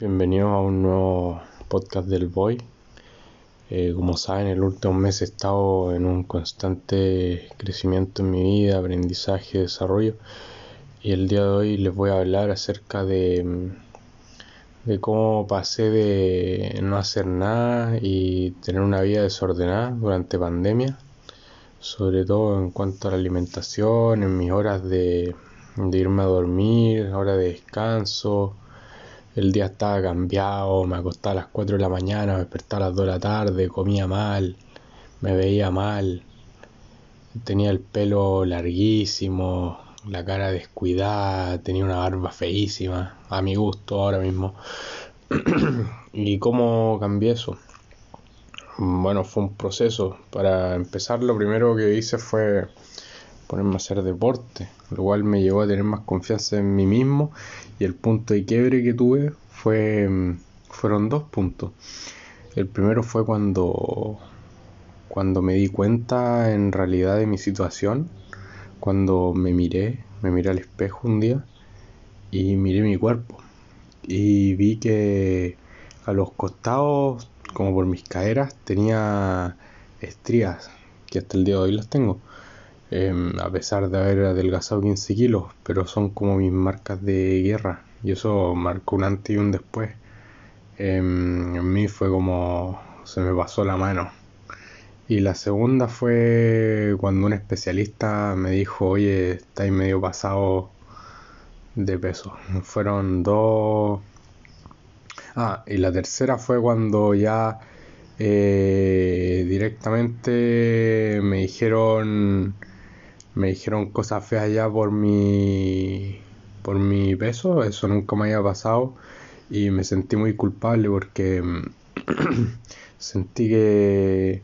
Bienvenidos a un nuevo podcast del Boy. Eh, como saben, el último mes he estado en un constante crecimiento en mi vida, aprendizaje, desarrollo. Y el día de hoy les voy a hablar acerca de, de cómo pasé de no hacer nada y tener una vida desordenada durante pandemia. Sobre todo en cuanto a la alimentación, en mis horas de, de irme a dormir, hora de descanso el día estaba cambiado, me acostaba a las 4 de la mañana, me despertaba a las 2 de la tarde, comía mal, me veía mal, tenía el pelo larguísimo, la cara descuidada, tenía una barba feísima, a mi gusto ahora mismo. ¿Y cómo cambié eso? Bueno, fue un proceso. Para empezar, lo primero que hice fue ponerme a hacer deporte, lo cual me llevó a tener más confianza en mí mismo y el punto de quiebre que tuve fue fueron dos puntos. El primero fue cuando cuando me di cuenta en realidad de mi situación, cuando me miré, me miré al espejo un día y miré mi cuerpo y vi que a los costados, como por mis caderas, tenía estrías, que hasta el día de hoy las tengo. Em, a pesar de haber adelgazado 15 kilos, pero son como mis marcas de guerra y eso marcó un antes y un después. Em, en mí fue como se me pasó la mano. Y la segunda fue cuando un especialista me dijo, oye, estáis medio pasado de peso. Fueron dos... Ah, y la tercera fue cuando ya eh, directamente me dijeron me dijeron cosas feas ya por mi por mi peso, eso nunca me había pasado y me sentí muy culpable porque sentí que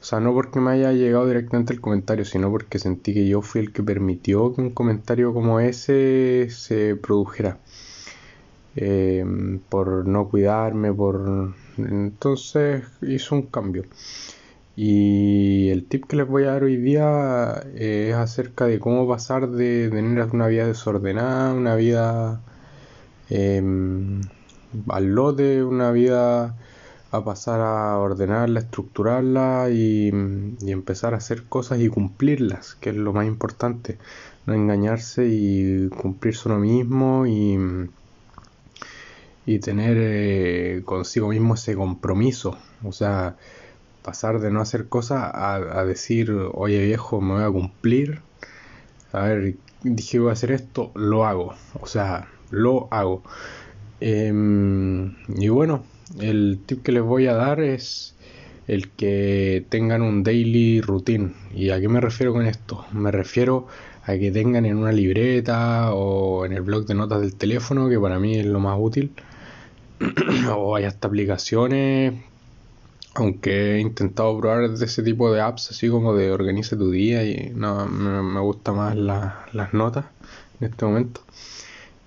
o sea, no porque me haya llegado directamente el comentario, sino porque sentí que yo fui el que permitió que un comentario como ese se produjera. Eh, por no cuidarme, por... Entonces hizo un cambio. Y el tip que les voy a dar hoy día es acerca de cómo pasar de tener una vida desordenada, una vida em, al lote, una vida a pasar a ordenarla, estructurarla y, y, empezar a hacer cosas y cumplirlas, que es lo más importante. No engañarse y cumplirse uno mismo y, y tener eh, consigo mismo ese compromiso. O sea, pasar de no hacer cosas a, decir, oye viejo, me voy a cumplir. A ver, dije voy a hacer esto, lo hago. O sea, lo hago. Em, y bueno, el tip que les voy a dar es el que tengan un daily routine. ¿Y a qué me refiero con esto? Me refiero a que tengan en una libreta o en el blog de notas del teléfono, que para mí es lo más útil. o hay hasta aplicaciones aunque he intentado probar de ese tipo de apps, así como de organiza tu día, y no, me, gusta más las notas en este momento.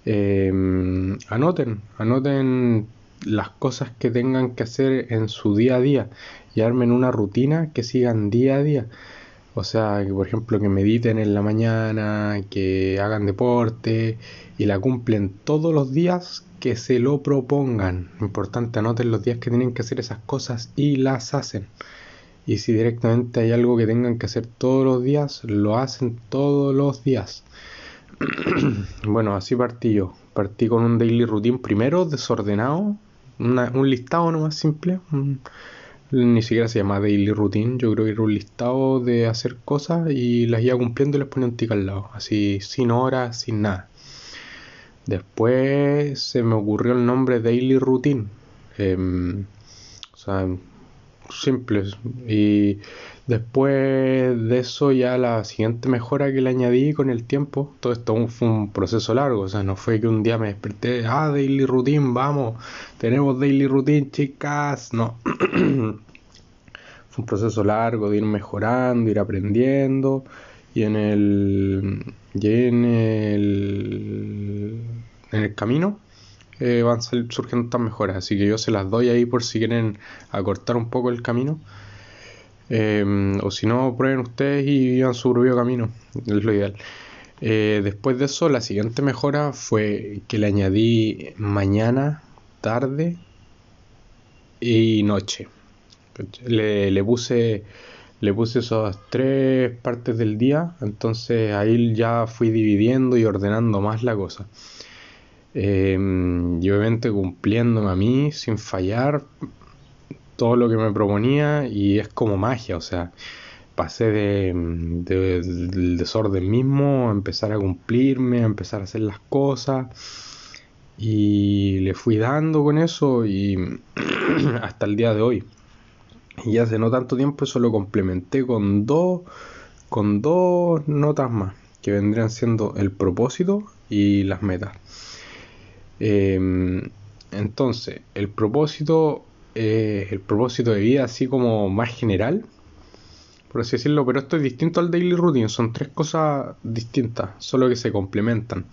Em, anoten, anoten las cosas que tengan que hacer en su día a día y armen una rutina que sigan día a día. O sea, que por ejemplo que mediten en la mañana, que hagan deporte y la cumplen todos los días que se lo propongan. Importante, anoten los días que tienen que hacer esas cosas y las hacen. Y si directamente hay algo que tengan que hacer todos los días, lo hacen todos los días. bueno, así partí yo. Partí con un daily routine primero desordenado, un listado nomás simple. Ni siquiera se llama daily routine, yo creo que era un listado de hacer cosas y las iba cumpliendo y les ponía un tic al lado, así sin horas, sin nada. Después se me ocurrió el nombre Daily Routine. Em, o sea, simple. Y después de eso ya la siguiente mejora que le añadí con el tiempo, todo esto fue un proceso largo, o sea, no fue que un día me desperté, ah, Daily Routine, vamos, tenemos Daily Routine, chicas, no. fue un proceso largo de ir mejorando, ir aprendiendo y en el y en el en el camino eh, van surgiendo estas mejoras así que yo se las doy ahí por si quieren acortar un poco el camino eh, o si no prueben ustedes y vivan su propio camino es lo ideal eh, después de eso la siguiente mejora fue que le añadí mañana tarde y noche. Le, le, puse le puse esas tres partes del día, entonces ahí ya fui dividiendo y ordenando más la cosa. Em, y obviamente cumpliéndome a mí sin fallar todo lo que me proponía y es como magia, o sea, pasé de, del desorden mismo a empezar a cumplirme, a empezar a hacer las cosas y le fui dando con eso y hasta el día de hoy. Y hace no tanto tiempo eso lo complementé con dos, con dos notas más, que vendrían siendo el propósito y las metas. Em, entonces, el propósito, el propósito de vida así como más general, por así decirlo, pero esto es distinto al daily routine, son tres cosas distintas, solo que se complementan.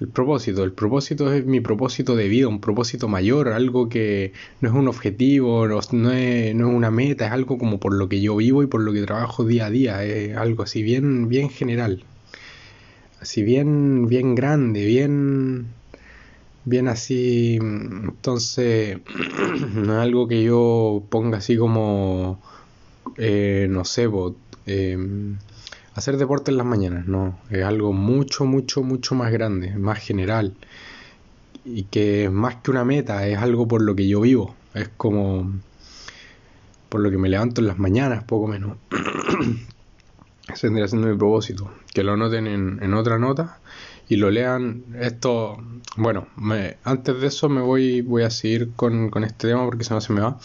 El propósito, el propósito es mi propósito de vida, un propósito mayor, algo que no es un objetivo, no, es, no es, una meta, es algo como por lo que yo vivo y por lo que trabajo día a día, es algo así bien, bien general, así bien, bien grande, bien, bien así, entonces no es algo que yo ponga así como, eh, no sé, eh, hacer deporte en las mañanas, no, es algo mucho, mucho, mucho más grande, más general y que es más que una meta, es algo por lo que yo vivo, es como por lo que me levanto en las mañanas, poco menos. Ese vendría siendo mi propósito, que lo noten en, otra nota y lo lean. Esto, bueno, antes de eso me voy, voy a seguir con, con este tema porque si no se me va.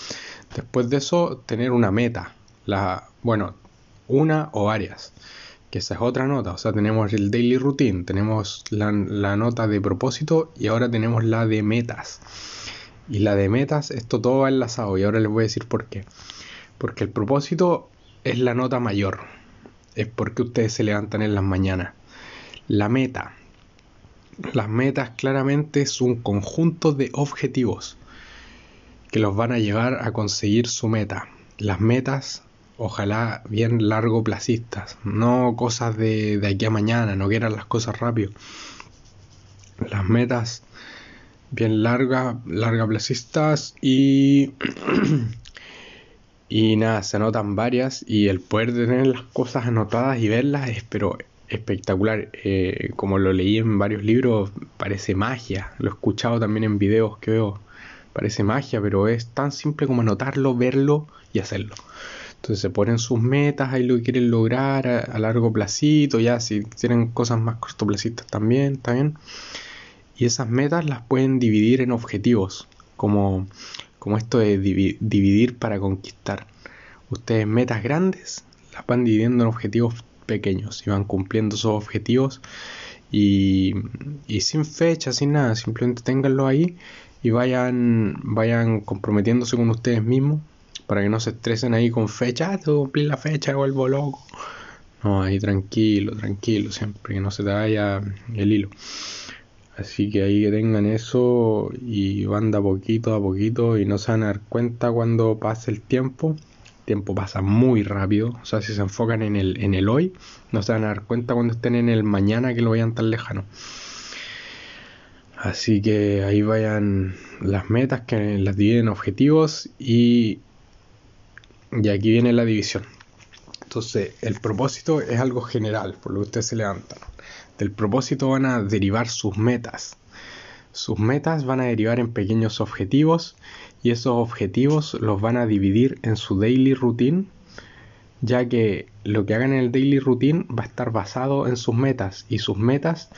Después de eso, tener una meta, la, bueno, una o varias que esa es otra nota, o sea, tenemos el daily routine, tenemos la, nota de propósito y ahora tenemos la de metas. Y la de metas, esto todo va enlazado y ahora les voy a decir por qué. Porque el propósito es la nota mayor, es porque ustedes se levantan en las mañanas. La meta, las metas claramente es un conjunto de objetivos que los van a llevar a conseguir su meta. Las metas ojalá bien largo placistas, no cosas de, de aquí a mañana, no quieran las cosas rápido. Las metas bien largas, larga placistas y y nada, se anotan varias y el poder de tener las cosas anotadas y verlas es pero espectacular. Eh, como lo leí en varios libros, parece magia. Lo he escuchado también en videos que veo. Parece magia, pero es tan simple como anotarlo, verlo y hacerlo. Entonces se ponen sus metas, ahí lo que quieren lograr a, largo placito, ya si tienen cosas más cortoplacistas también, también. Y esas metas las pueden dividir en objetivos, como, como esto de dividir para conquistar. Ustedes metas grandes las van dividiendo en objetivos pequeños y van cumpliendo esos objetivos y, y sin fecha, sin nada, simplemente ténganlo ahí y vayan, vayan comprometiéndose con ustedes mismos para que no se estresen ahí con fecha, ah, tengo que cumplir la fecha, vuelvo loco. No, ahí tranquilo, tranquilo, siempre que no se te vaya el hilo. Así que ahí que tengan eso y van de a poquito a poquito y no se van a dar cuenta cuando pase el tiempo. Tiempo pasa muy rápido, o sea, si se enfocan en el, en el hoy, no se van a dar cuenta cuando estén en el mañana que lo vayan tan lejano. Así que ahí vayan las metas que las dividen objetivos y y aquí viene la división. Entonces, el propósito es algo general, por lo que ustedes se levantan. Del propósito van a derivar sus metas. Sus metas van a derivar en pequeños objetivos y esos objetivos los van a dividir en su daily routine, ya que lo que hagan en el daily routine va a estar basado en sus metas y sus metas,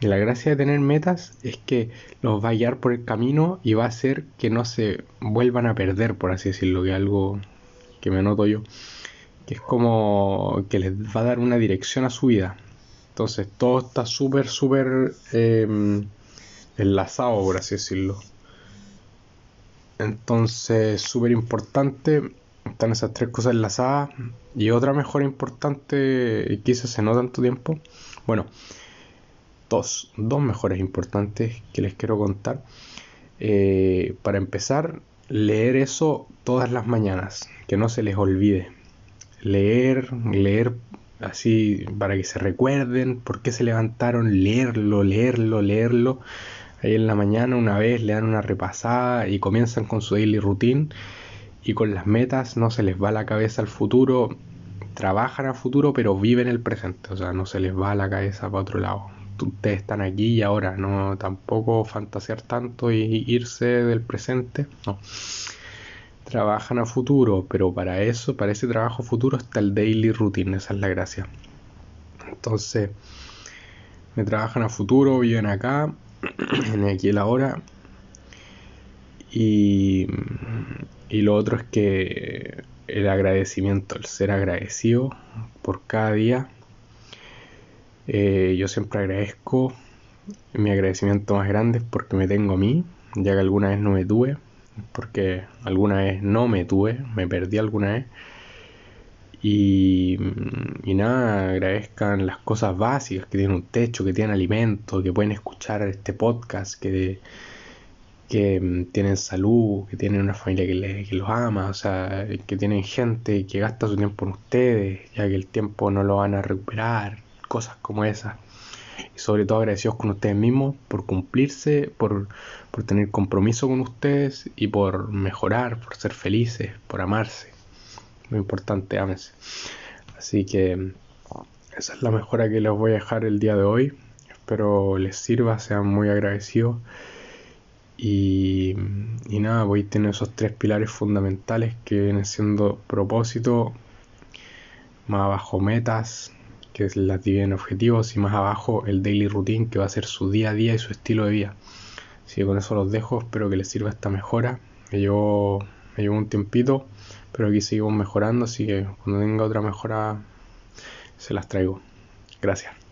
y la gracia de tener metas es que los va a guiar por el camino y va a hacer que no se vuelvan a perder, por así decirlo, que algo que me anoto yo, que es como que les va a dar una dirección a su vida. Entonces todo está súper, súper em, enlazado, por así decirlo. Entonces, súper importante, están esas tres cosas enlazadas. Y otra mejor importante, y quizás en no tanto tiempo, bueno, dos, dos mejores importantes que les quiero contar. Eh, para empezar, leer eso todas las mañanas, que no se les olvide. Leer, leer así para que se recuerden por qué se levantaron, leerlo, leerlo, leerlo, ahí en la mañana una vez le dan una repasada y comienzan con su daily routine y con las metas no se les va la cabeza al futuro, trabajan al futuro pero viven el presente, o sea, no se les va la cabeza para otro lado. Ustedes están aquí y ahora, no tampoco fantasear tanto y irse del presente, no. Trabajan a futuro, pero para eso, para ese trabajo futuro está el daily routine, esa es la gracia. Entonces, me trabajan a futuro, viven acá, en aquí y ahora. Y, y lo otro es que el agradecimiento, el ser agradecido por cada día. Eh, yo siempre agradezco, mi agradecimiento más grande es porque me tengo a mí, ya que alguna vez no me tuve, porque alguna vez no me tuve, me perdí alguna vez. Y, nada, agradezcan las cosas básicas, que tienen un techo, que tienen alimento, que pueden escuchar este podcast, que, que mm, tienen salud, que tienen una familia que, que, los ama, o sea, que tienen gente que gasta su tiempo en ustedes, ya que el tiempo no lo van a recuperar, cosas como esas. Y sobre todo agradecidos con ustedes mismos por cumplirse, por, por tener compromiso con ustedes y por mejorar, por ser felices, por amarse. Muy importante, ámense. Así que esa es la mejora que les voy a dejar el día de hoy. Espero les sirva, sean muy agradecidos. Y, nada, voy a tener esos tres pilares fundamentales que vienen siendo propósito, más abajo metas, que las dividen en objetivos, y más abajo el daily routine, que va a ser su día a día y su estilo de vida. Así que con eso los dejo, espero que les sirva esta mejora. Me llevó un tiempito, pero aquí seguimos mejorando, así que cuando tenga otra mejora se las traigo. Gracias.